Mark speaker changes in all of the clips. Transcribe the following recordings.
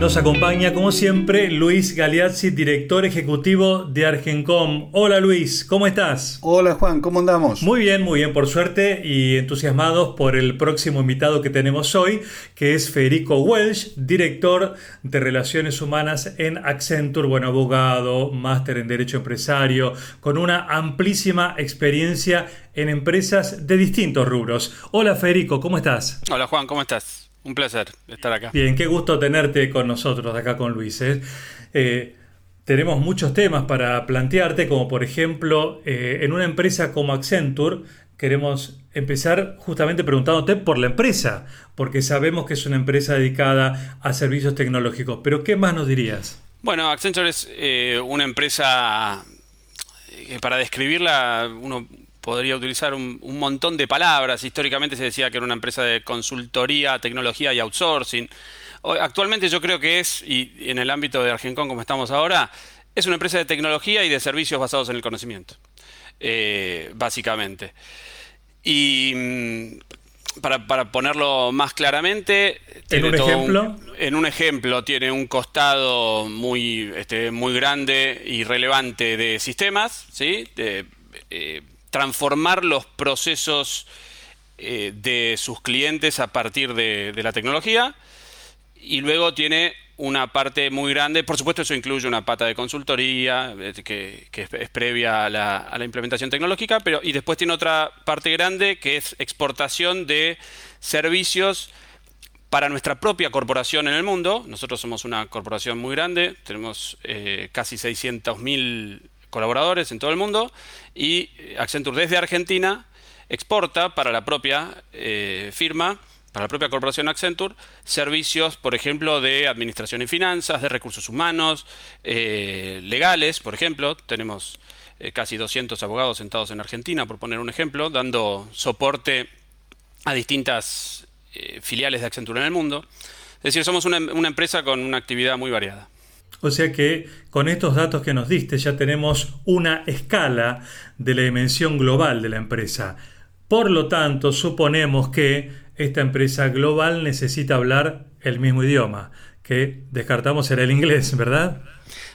Speaker 1: Nos acompaña, como siempre, Luis Galeazzi, director ejecutivo de Argencom. Hola Luis, ¿cómo estás?
Speaker 2: Hola Juan, ¿cómo andamos?
Speaker 1: Muy bien, muy bien, por suerte, y entusiasmados por el próximo invitado que tenemos hoy, que es Federico Welsh, director de Relaciones Humanas en Accenture, buen abogado, máster en Derecho Empresario, con una amplísima experiencia en empresas de distintos rubros. Hola Federico, ¿cómo estás?
Speaker 3: Hola Juan, ¿cómo estás? Un placer estar acá.
Speaker 1: Bien, qué gusto tenerte con nosotros acá con Luis. ¿eh? Eh, tenemos muchos temas para plantearte, como por ejemplo, eh, en una empresa como Accenture, queremos empezar justamente preguntándote por la empresa, porque sabemos que es una empresa dedicada a servicios tecnológicos. Pero ¿qué más nos dirías?
Speaker 3: Bueno, Accenture es una empresa para describirla uno podría utilizar un, montón de palabras. Históricamente se decía que era una empresa de consultoría, tecnología y outsourcing. Actualmente yo creo que es, y en el ámbito de Argencon como estamos ahora, es una empresa de tecnología y de servicios basados en el conocimiento, eh, básicamente. Y mm, para, ponerlo más claramente,
Speaker 1: ¿En un ejemplo?
Speaker 3: en un ejemplo tiene un costado muy, este, muy grande y relevante de sistemas, ¿sí? De, eh, transformar los procesos eh, de sus clientes a partir de, la tecnología. Y luego tiene una parte muy grande, por supuesto eso incluye una pata de consultoría eh, que, es, previa a la, implementación tecnológica, pero y después tiene otra parte grande que es exportación de servicios para nuestra propia corporación en el mundo. Nosotros somos una corporación muy grande, tenemos eh, casi 600.000 colaboradores en todo el mundo y Accenture desde Argentina exporta para la propia eh, firma, para la propia corporación Accenture, servicios, por ejemplo, de administración y finanzas, de recursos humanos, eh, legales, por ejemplo. Tenemos eh, casi 200 abogados sentados en Argentina, por poner un ejemplo, dando soporte a distintas filiales de Accenture en el mundo. Es decir, somos una empresa con una actividad muy variada.
Speaker 1: O sea que con estos datos que nos diste ya tenemos una escala de la dimensión global de la empresa. Por lo tanto, suponemos que esta empresa global necesita hablar el mismo idioma, que descartamos será el inglés, ¿verdad?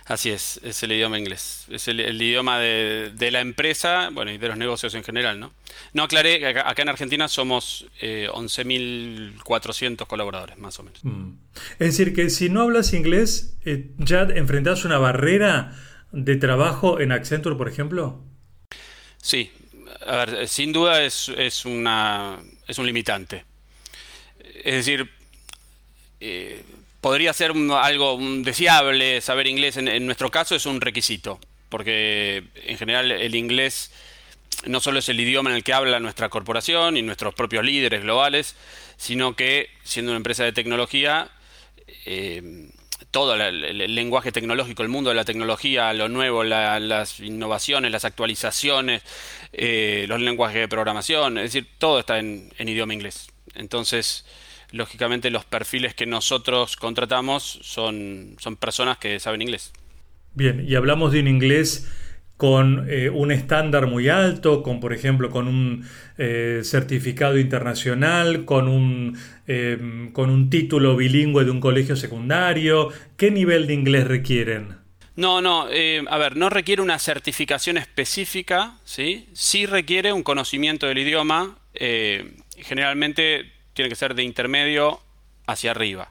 Speaker 3: Así es, es el idioma inglés. Es el, idioma de, la empresa, bueno, y de los negocios en general, ¿no? No aclaré que acá, en Argentina somos eh, 11.400 colaboradores, más o menos. Mm.
Speaker 1: Es decir, que si no hablas inglés, eh, ¿ya enfrentás una barrera de trabajo en Accenture, por ejemplo?
Speaker 3: Sí, a ver, sin duda es, es, una, es un limitante. Es decir, eh, podría ser algo deseable saber inglés, en, nuestro caso es un requisito, porque en general el inglés no solo es el idioma en el que habla nuestra corporación y nuestros propios líderes globales, sino que siendo una empresa de tecnología, eh, todo el, lenguaje tecnológico, el mundo de la tecnología, lo nuevo, las innovaciones, las actualizaciones, eh, los lenguajes de programación, es decir, todo está en idioma inglés. Entonces, lógicamente los perfiles que nosotros contratamos son, son personas que saben inglés.
Speaker 1: Bien, y hablamos de un inglés con eh, un estándar muy alto, con por ejemplo con un eh, certificado internacional, con un, eh, con un título bilingüe de un colegio secundario. ¿Qué nivel de inglés requieren?
Speaker 3: No, no, a ver, no requiere una certificación específica, ¿sí? Sí requiere un conocimiento del idioma. generalmente tiene que ser de intermedio hacia arriba.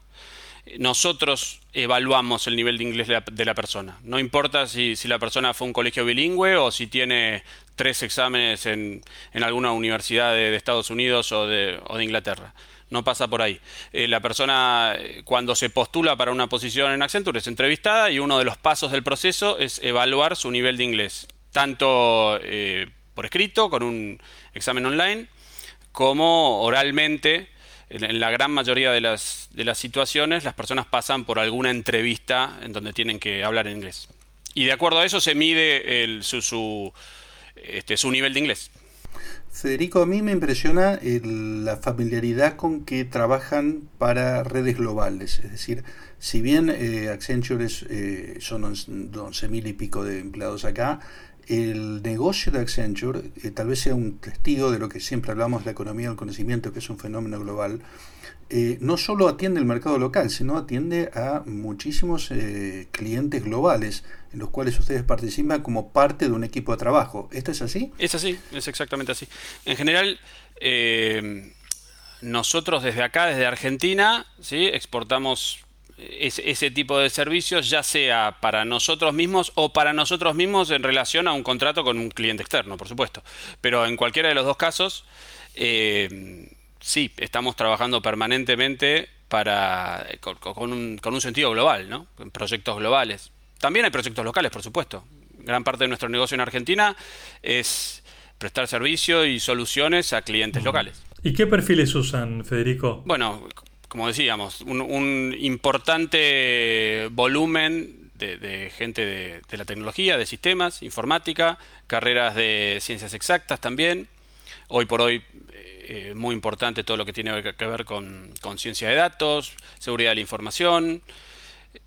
Speaker 3: Nosotros evaluamos el nivel de inglés de la, persona. No importa si, la persona fue a un colegio bilingüe o si tiene tres exámenes en, alguna universidad de, Estados Unidos o de, Inglaterra. No pasa por ahí. Eh, la persona, eh, cuando se postula para una posición en Accenture, es entrevistada y uno de los pasos del proceso es evaluar su nivel de inglés, tanto eh, por escrito, con un examen online, como oralmente en la gran mayoría de las, de las situaciones las personas pasan por alguna entrevista en donde tienen que hablar en inglés. Y de acuerdo a eso se mide el, su, su, este, su nivel de inglés.
Speaker 2: Federico, a mí me impresiona la familiaridad con que trabajan para redes globales. Es decir, si bien eh, Accenture es, eh, son 11.000 y pico de empleados acá, el negocio de Accenture eh, tal vez sea un testigo de lo que siempre hablamos la economía del conocimiento, que es un fenómeno global. Eh, no solo atiende el mercado local, sino atiende a muchísimos eh, clientes globales en los cuales ustedes participan como parte de un equipo de trabajo. ¿Esto es así?
Speaker 3: Es así, es exactamente así. En general, nosotros desde acá, desde Argentina, ¿sí? exportamos ese, tipo de servicios, ya sea para nosotros mismos o para nosotros mismos en relación a un contrato con un cliente externo, por supuesto. Pero en cualquiera de los dos casos, eh, sí, estamos trabajando permanentemente para, con, un, con un sentido global, ¿no? En proyectos globales. También hay proyectos locales, por supuesto. Gran parte de nuestro negocio en Argentina es prestar servicio y soluciones a clientes locales.
Speaker 1: ¿Y qué perfiles usan, Federico?
Speaker 3: Bueno, como decíamos, un, importante volumen de, gente de, la tecnología, de sistemas, informática, carreras de ciencias exactas también. Hoy por hoy eh, muy importante todo lo que tiene que ver con, ciencia de datos, seguridad de la información.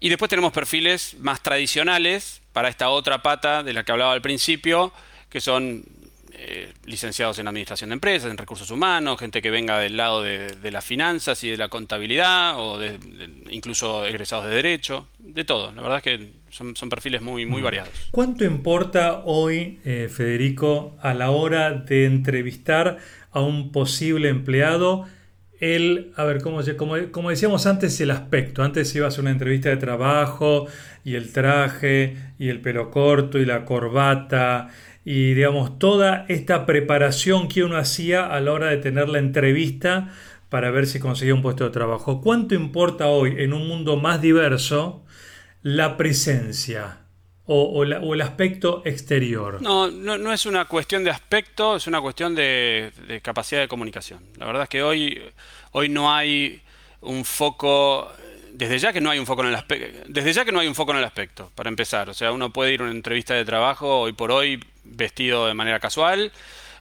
Speaker 3: Y después tenemos perfiles más tradicionales para esta otra pata de la que hablaba al principio, que son eh, licenciados en administración de empresas, en recursos humanos, gente que venga del lado de, las finanzas y de la contabilidad, o de, incluso egresados de derecho, de todo. La verdad es que son, perfiles muy, muy mm. variados.
Speaker 1: ¿Cuánto importa hoy, eh, Federico, a la hora de entrevistar a un posible empleado? el, a ver, como, como, decíamos antes, el aspecto. Antes iba a una entrevista de trabajo y el traje y el pelo corto y la corbata y digamos toda esta preparación que uno hacía a la hora de tener la entrevista para ver si conseguía un puesto de trabajo. ¿Cuánto importa hoy en un mundo más diverso la presencia o, el aspecto exterior?
Speaker 3: No, no, es una cuestión de aspecto, es una cuestión de, de, capacidad de comunicación. La verdad es que hoy, hoy no hay un foco desde ya que no hay un foco en el aspecto, desde ya que no hay un foco en el aspecto, para empezar. O sea, uno puede ir a una entrevista de trabajo hoy por hoy vestido de manera casual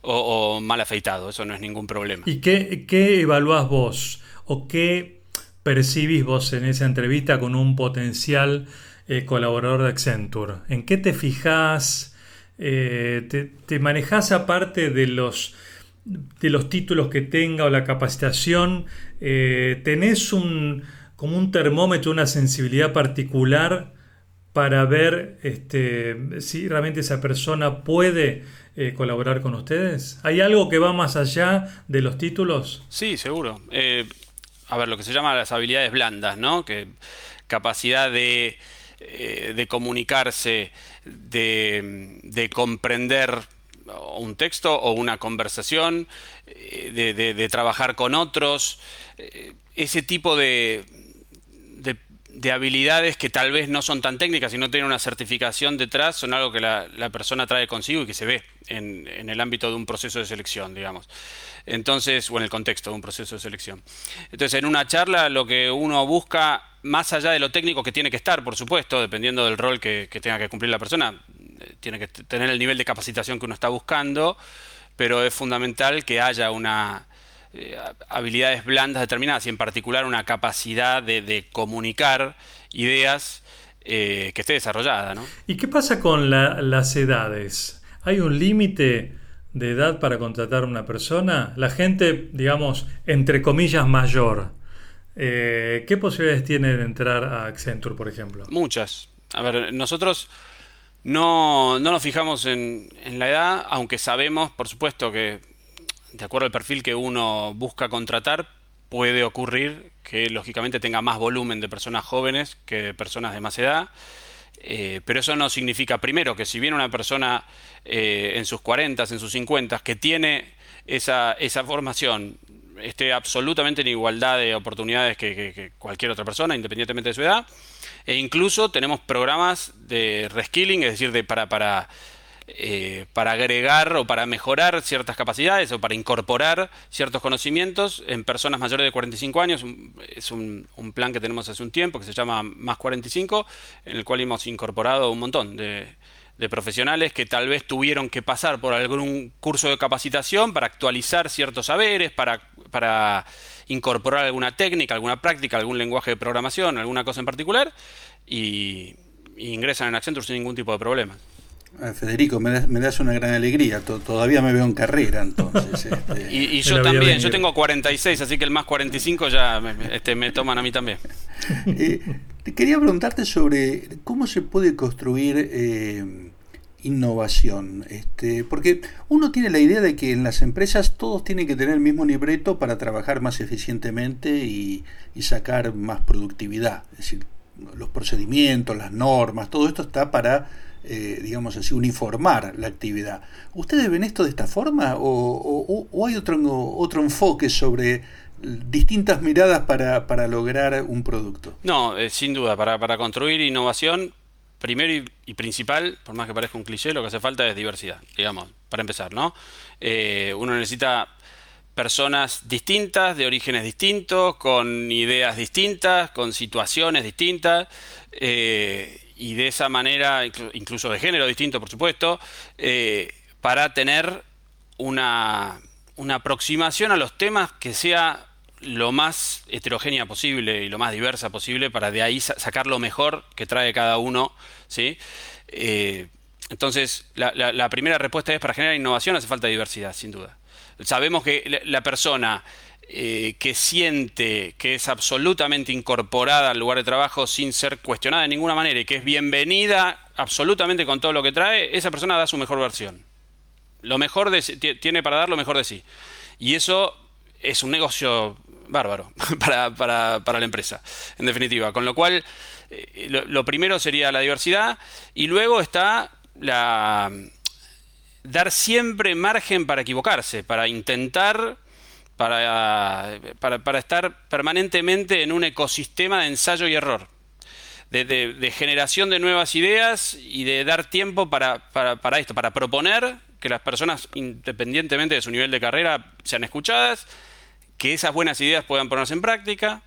Speaker 3: o, mal afeitado, eso no es ningún problema.
Speaker 1: ¿Y qué, qué evaluás vos o qué percibís vos en esa entrevista con un potencial eh, colaborador de Accenture? ¿En qué te fijás? Eh, te, te, manejás aparte de los, de los títulos que tenga o la capacitación? Eh, ¿Tenés un como un termómetro, una sensibilidad particular para ver este, si realmente esa persona puede eh, colaborar con ustedes? ¿Hay algo que va más allá de los títulos?
Speaker 3: Sí, seguro. Eh, a ver, lo que se llama las habilidades blandas, ¿no? Que capacidad de, eh, de comunicarse, de, de, comprender un texto o una conversación, de, de trabajar con otros, ese tipo de, de habilidades que tal vez no son tan técnicas y no tienen una certificación detrás, son algo que la, persona trae consigo y que se ve en, el ámbito de un proceso de selección, digamos. Entonces, o en el contexto de un proceso de selección. Entonces, en una charla lo que uno busca, más allá de lo técnico que tiene que estar, por supuesto, dependiendo del rol que, que tenga que cumplir la persona, eh, tiene que tener el nivel de capacitación que uno está buscando, pero es fundamental que haya una eh, habilidades blandas determinadas y en particular una capacidad de, comunicar ideas eh, que esté desarrollada. ¿no?
Speaker 1: ¿Y qué pasa con las edades? ¿Hay un límite de edad para contratar a una persona? La gente, digamos, entre comillas, mayor. Eh, ¿Qué posibilidades tiene de entrar a Accenture, por ejemplo?
Speaker 3: Muchas. A ver, nosotros no, no nos fijamos en, en la edad, aunque sabemos, por supuesto, que de acuerdo al perfil que uno busca contratar, puede ocurrir que lógicamente tenga más volumen de personas jóvenes que de personas de más edad. Eh, pero eso no significa, primero, que si viene una persona eh, en sus 40, en sus 50, que tiene esa, esa formación, esté absolutamente en igualdad de oportunidades que, cualquier otra persona, independientemente de su edad. E incluso tenemos programas de reskilling, es decir, de, para, para eh, para agregar o para mejorar ciertas capacidades o para incorporar ciertos conocimientos en personas mayores de 45 años. Es un, plan que tenemos hace un tiempo que se llama Más 45, en el cual hemos incorporado un montón de, profesionales que tal vez tuvieron que pasar por algún curso de capacitación para actualizar ciertos saberes, para, para incorporar alguna técnica, alguna práctica, algún lenguaje de programación, alguna cosa en particular, y, y ingresan en Accenture sin ningún tipo de problema.
Speaker 2: Ah, Federico, me das, una gran alegría. Todavía me veo en carrera, entonces.
Speaker 3: Este. y, yo también, yo tengo 46, así que el más 45 ya me, este, me toman a mí también.
Speaker 2: Eh, quería preguntarte sobre cómo se puede construir eh, innovación. Este, porque uno tiene la idea de que en las empresas todos tienen que tener el mismo libreto para trabajar más eficientemente y, y sacar más productividad. Es decir, los procedimientos, las normas, todo esto está para eh, digamos así, uniformar la actividad. ¿Ustedes ven esto de esta forma o, hay otro, otro enfoque sobre distintas miradas para, lograr un producto?
Speaker 3: No, eh, sin duda, para, para, construir innovación, primero y, principal, por más que parezca un cliché, lo que hace falta es diversidad, digamos, para empezar, ¿no? Eh, uno necesita personas distintas, de orígenes distintos, con ideas distintas, con situaciones distintas y de esa manera, incluso de género distinto, por supuesto, eh, para tener una, una aproximación a los temas que sea lo más heterogénea posible y lo más diversa posible para de ahí sacar lo mejor que trae cada uno. ¿sí? Eh, entonces, la, primera respuesta es para generar innovación hace falta diversidad, sin duda. Sabemos que la persona eh, que siente que es absolutamente incorporada al lugar de trabajo sin ser cuestionada de ninguna manera y que es bienvenida absolutamente con todo lo que trae, esa persona da su mejor versión. Lo mejor de, tiene para dar lo mejor de sí. Y eso es un negocio bárbaro para, la empresa, en definitiva. Con lo cual, eh, lo, primero sería la diversidad y luego está la dar siempre margen para equivocarse, para intentar para, para, estar permanentemente en un ecosistema de ensayo y error, de, generación de nuevas ideas y de dar tiempo para, para, esto, para proponer que las personas, independientemente de su nivel de carrera, sean escuchadas, que esas buenas ideas puedan ponerse en práctica.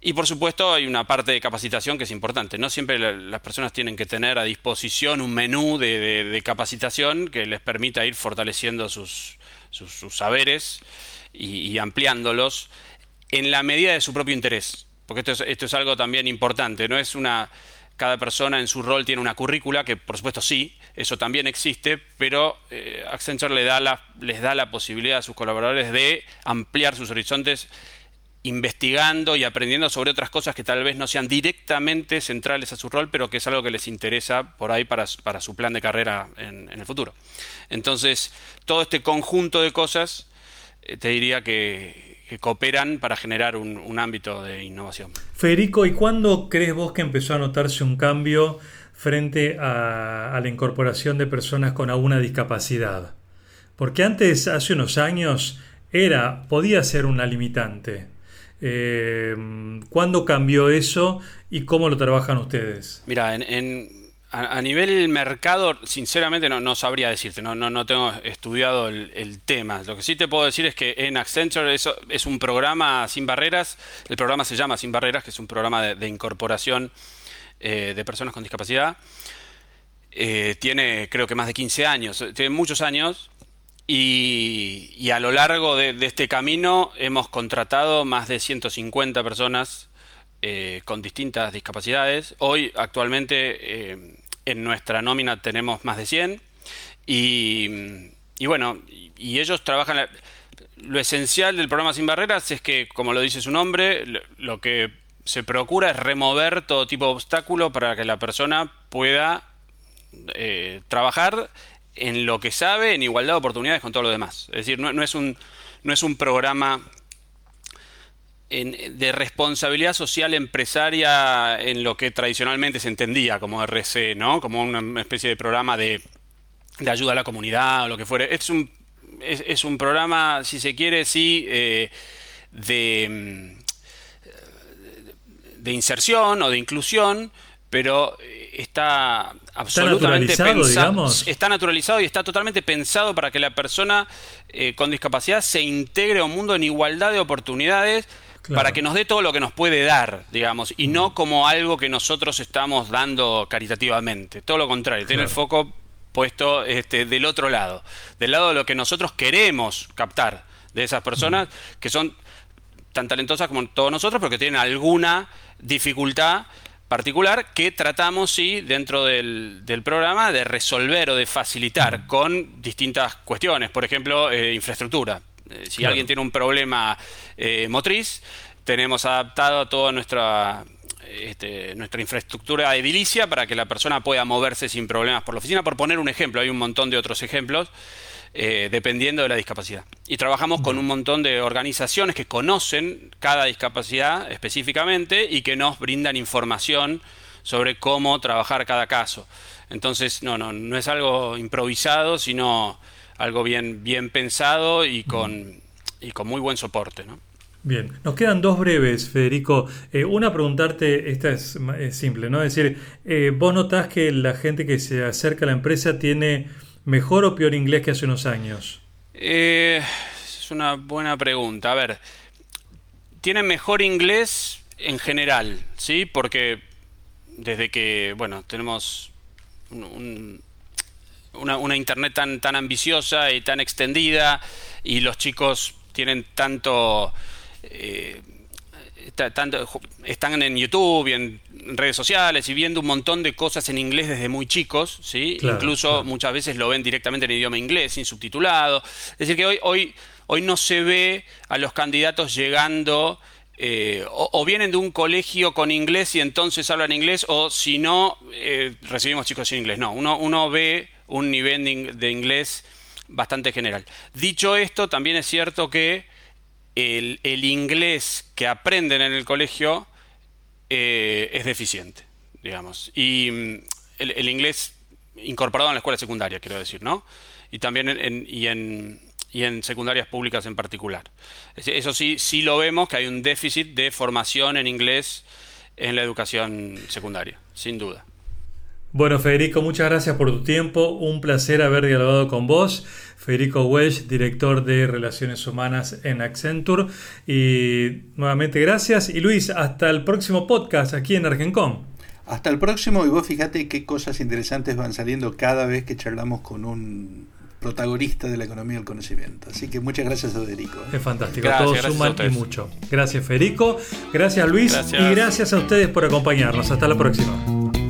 Speaker 3: Y por supuesto hay una parte de capacitación que es importante. No siempre las personas tienen que tener a disposición un menú de, capacitación que les permita ir fortaleciendo sus, sus saberes y, ampliándolos en la medida de su propio interés. Porque esto es, esto es algo también importante, no es una cada persona en su rol tiene una currícula, que por supuesto sí, eso también existe, pero eh, Accenture da la, les da la posibilidad a sus colaboradores de ampliar sus horizontes investigando y aprendiendo sobre otras cosas que tal vez no sean directamente centrales a su rol, pero que es algo que les interesa por ahí para, para su plan de carrera en, el futuro. Entonces, todo este conjunto de cosas te diría que, cooperan para generar un, ámbito de innovación.
Speaker 1: Federico, ¿y cuándo crees vos que empezó a notarse un cambio frente a, la incorporación de personas con alguna discapacidad? Porque antes, hace unos años, era, podía ser una limitante. Eh, ¿Cuándo cambió eso y cómo lo trabajan ustedes?
Speaker 3: Mira, en a, nivel mercado, sinceramente no, sabría decirte, no, no, tengo estudiado el, tema. Lo que sí te puedo decir es que en Accenture eso es un programa sin barreras, el programa se llama Sin Barreras, que es un programa de, incorporación eh, de personas con discapacidad. Eh, tiene creo que más de 15 años, tiene muchos años y, a lo largo de, de, este camino hemos contratado más de 150 personas eh, con distintas discapacidades. Hoy actualmente en nuestra nómina tenemos más de 100 y, bueno, y, ellos trabajan... lo esencial del programa Sin Barreras es que, como lo dice su nombre, lo, que se procura es remover todo tipo de obstáculo para que la persona pueda eh, trabajar en lo que sabe, en igualdad de oportunidades con todo lo demás. Es decir, no es, un, no es un programa de responsabilidad social empresaria en lo que tradicionalmente se entendía como RC, ¿no? Como una especie de programa de, ayuda a la comunidad o lo que fuere. Es un, es, un programa, si se quiere, sí, eh, de, de inserción o de inclusión, pero está absolutamente
Speaker 1: ¿Está pensado,
Speaker 3: está naturalizado y está totalmente pensado para que la persona eh, con discapacidad se integre a un mundo en igualdad de oportunidades para que nos dé todo lo que nos puede dar, digamos, y no como algo que nosotros estamos dando caritativamente. Todo lo contrario, tiene el foco puesto este, del otro lado, del lado de lo que nosotros queremos captar de esas personas que son tan talentosas como todos nosotros, pero que tienen alguna dificultad particular que tratamos, sí, dentro del, programa de resolver o de facilitar con distintas cuestiones, por ejemplo, eh, infraestructura. Eh, si alguien tiene un problema eh, motriz, tenemos adaptado toda nuestra este, nuestra infraestructura edilicia para que la persona pueda moverse sin problemas por la oficina. Por poner un ejemplo, hay un montón de otros ejemplos. dependiendo de la discapacidad. Y trabajamos con un montón de organizaciones que conocen cada discapacidad específicamente y que nos brindan información sobre cómo trabajar cada caso. Entonces, no, no, no es algo improvisado, sino algo bien, bien pensado y con, y con muy buen soporte. ¿no?
Speaker 1: Bien, nos quedan dos breves, Federico. Eh, una, preguntarte, esta es, simple, ¿no? Es decir, eh, ¿vos notás que la gente que se acerca a la empresa tiene mejor o peor inglés que hace unos años?
Speaker 3: Eh, es una buena pregunta. A ver, tienen mejor inglés en general, ¿sí? Porque desde que, bueno, tenemos una, internet tan, tan ambiciosa y tan extendida y los chicos tienen tanto... Eh, tanto, están en YouTube y en redes sociales y viendo un montón de cosas en inglés desde muy chicos, ¿sí? Incluso muchas veces lo ven directamente en idioma inglés, sin subtitulado. Es decir, que hoy, hoy Hoy no se ve a los candidatos llegando eh, o, vienen de un colegio con inglés y entonces hablan inglés, o si no, eh, recibimos chicos sin inglés. No, uno, uno ve un nivel de inglés bastante general. Dicho esto, también es cierto que el, inglés que aprenden en el colegio eh, es deficiente, digamos. Y mm, el, inglés incorporado en la escuela secundaria, quiero decir, ¿no? Y también y en, y en secundarias públicas en particular. Eso sí, sí lo vemos que hay un déficit de formación en inglés en la educación secundaria, sin duda.
Speaker 1: Bueno, Federico, muchas gracias por tu tiempo. Un placer haber dialogado con vos. Federico Welsh, director de Relaciones Humanas en Accenture. Y nuevamente gracias. Y Luis, hasta el próximo podcast aquí en Argencom.
Speaker 2: Hasta el próximo y vos fíjate qué cosas interesantes van saliendo cada vez que charlamos con un protagonista de la economía del conocimiento. Así que muchas gracias, Federico.
Speaker 1: ¿eh? Es fantástico, todos suman y mucho. Gracias, Federico. Gracias, Luis. Y gracias a ustedes por acompañarnos. Hasta la próxima.